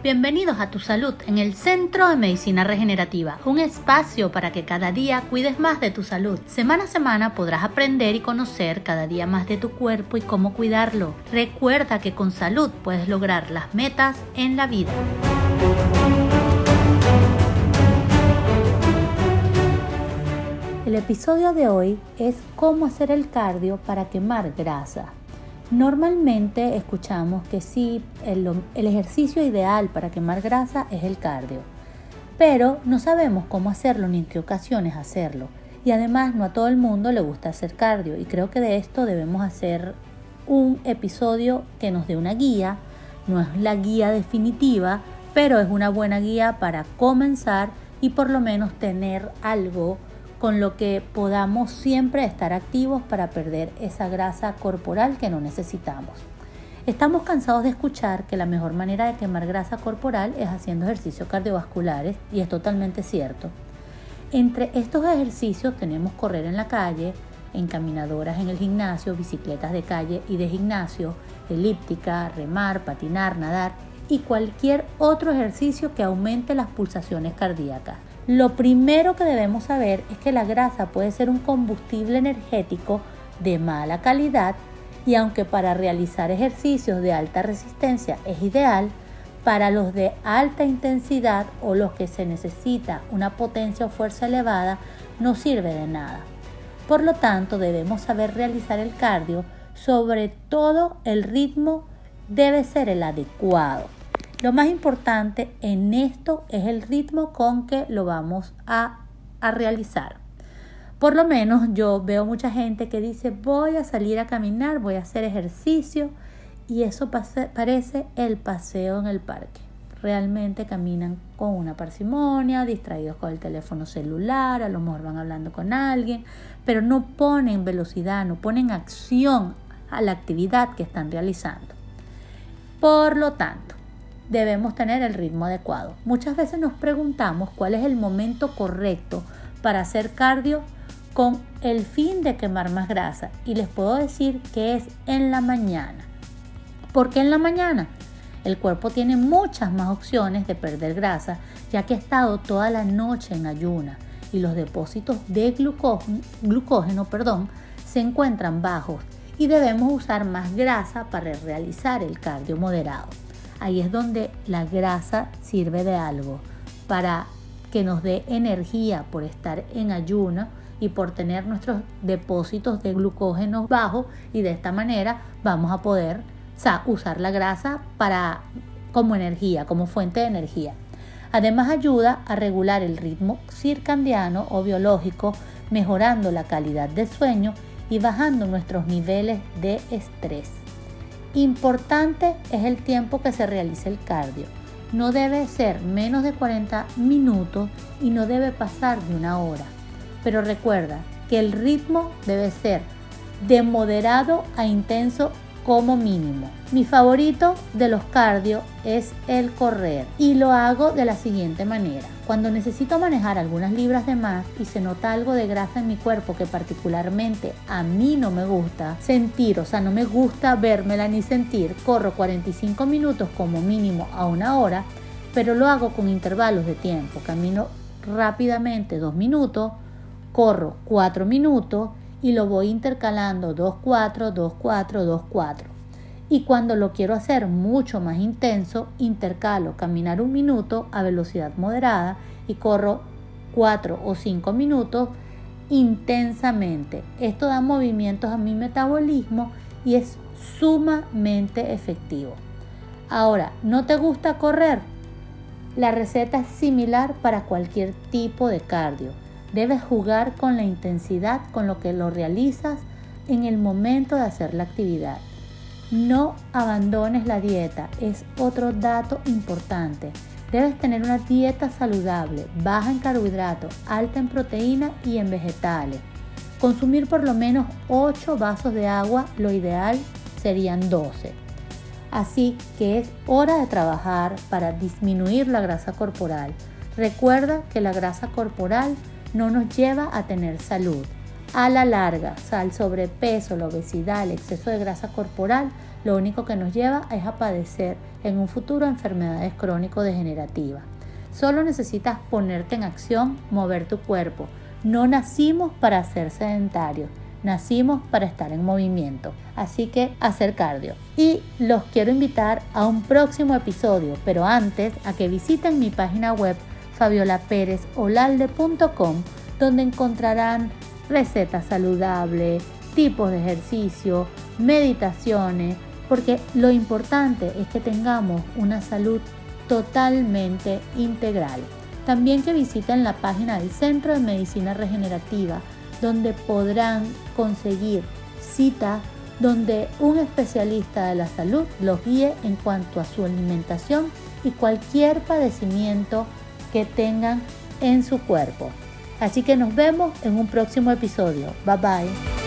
Bienvenidos a Tu Salud en el Centro de Medicina Regenerativa, un espacio para que cada día cuides más de tu salud. Semana a semana podrás aprender y conocer cada día más de tu cuerpo y cómo cuidarlo. Recuerda que con salud puedes lograr las metas en la vida. El episodio de hoy es cómo hacer el cardio para quemar grasa. Normalmente escuchamos que sí, el, ejercicio ideal para quemar grasa es el cardio, pero no sabemos cómo hacerlo ni en qué ocasiones hacerlo. Y además no a todo el mundo le gusta hacer cardio y creo que de esto debemos hacer un episodio que nos dé una guía. No es la guía definitiva, pero es una buena guía para comenzar y por lo menos tener algo con lo que podamos siempre estar activos para perder esa grasa corporal que no necesitamos. Estamos cansados de escuchar que la mejor manera de quemar grasa corporal es haciendo ejercicios cardiovasculares y es totalmente cierto. Entre estos ejercicios tenemos correr en la calle, encaminadoras en el gimnasio, bicicletas de calle y de gimnasio, elíptica, remar, patinar, nadar y cualquier otro ejercicio que aumente las pulsaciones cardíacas. Lo primero que debemos saber es que la grasa puede ser un combustible energético de mala calidad y aunque para realizar ejercicios de alta resistencia es ideal, para los de alta intensidad o los que se necesita una potencia o fuerza elevada no sirve de nada. Por lo tanto, debemos saber realizar el cardio, sobre todo el ritmo debe ser el adecuado. Lo más importante en esto es el ritmo con que lo vamos a, realizar. Por lo menos yo veo mucha gente que dice voy a salir a caminar, voy a hacer ejercicio y eso parece el paseo en el parque. Realmente caminan con una parsimonia, distraídos con el teléfono celular, a lo mejor van hablando con alguien, pero no ponen velocidad, no ponen acción a la actividad que están realizando. Por lo tanto, debemos tener el ritmo adecuado. Muchas veces nos preguntamos cuál es el momento correcto para hacer cardio con el fin de quemar más grasa y les puedo decir que es en la mañana. ¿Por qué en la mañana? El cuerpo tiene muchas más opciones de perder grasa ya que ha estado toda la noche en ayuna y los depósitos de glucógeno, glucógeno perdón, se encuentran bajos y debemos usar más grasa para realizar el cardio moderado. Ahí es donde la grasa sirve de algo para que nos dé energía por estar en ayuno y por tener nuestros depósitos de glucógeno bajos y de esta manera vamos a poder usar la grasa para como energía, como fuente de energía. Además ayuda a regular el ritmo circadiano o biológico, mejorando la calidad de sueño y bajando nuestros niveles de estrés. Importante es el tiempo que se realice el cardio. No debe ser menos de 40 minutos y no debe pasar de una hora. Pero recuerda que el ritmo debe ser de moderado a intenso como mínimo. Mi favorito de los cardio es el correr y lo hago de la siguiente manera. Cuando necesito manejar algunas libras de más y se nota algo de grasa en mi cuerpo que particularmente a mí no me gusta sentir, o sea, no me gusta vérmela ni sentir, corro 45 minutos como mínimo a una hora, pero lo hago con intervalos de tiempo. Camino rápidamente dos minutos, corro cuatro minutos y lo voy intercalando 2-4, 2-4, 2-4. Y cuando lo quiero hacer mucho más intenso, intercalo caminar un minuto a velocidad moderada y corro 4 o 5 minutos intensamente. Esto da movimientos a mi metabolismo y es sumamente efectivo. Ahora, ¿no te gusta correr? La receta es similar para cualquier tipo de cardio Debes jugar con la intensidad con lo que lo realizas en el momento de hacer la actividad. No abandones la dieta, es otro dato importante. Debes tener una dieta saludable, baja en carbohidratos, alta en proteína y en vegetales. Consumir por lo menos 8 vasos de agua, lo ideal serían 12. Así que es hora de trabajar para disminuir la grasa corporal. Recuerda que la grasa corporal no nos lleva a tener salud. A la larga, el sobrepeso, la obesidad, el exceso de grasa corporal lo único que nos lleva es a padecer en un futuro enfermedades crónico-degenerativas. Solo necesitas ponerte en acción, mover tu cuerpo. No nacimos para ser sedentarios, nacimos para estar en movimiento. Así que hacer cardio. Y los quiero invitar a un próximo episodio, pero antes a que visiten mi página web fabiolaperezolalde.com donde encontrarán recetas saludables, tipos de ejercicio, meditaciones, porque lo importante es que tengamos una salud totalmente integral. También que visiten la página del Centro de Medicina Regenerativa, donde podrán conseguir cita donde un especialista de la salud los guíe en cuanto a su alimentación y cualquier padecimiento que tengan en su cuerpo. Así que nos vemos en un próximo episodio. Bye bye.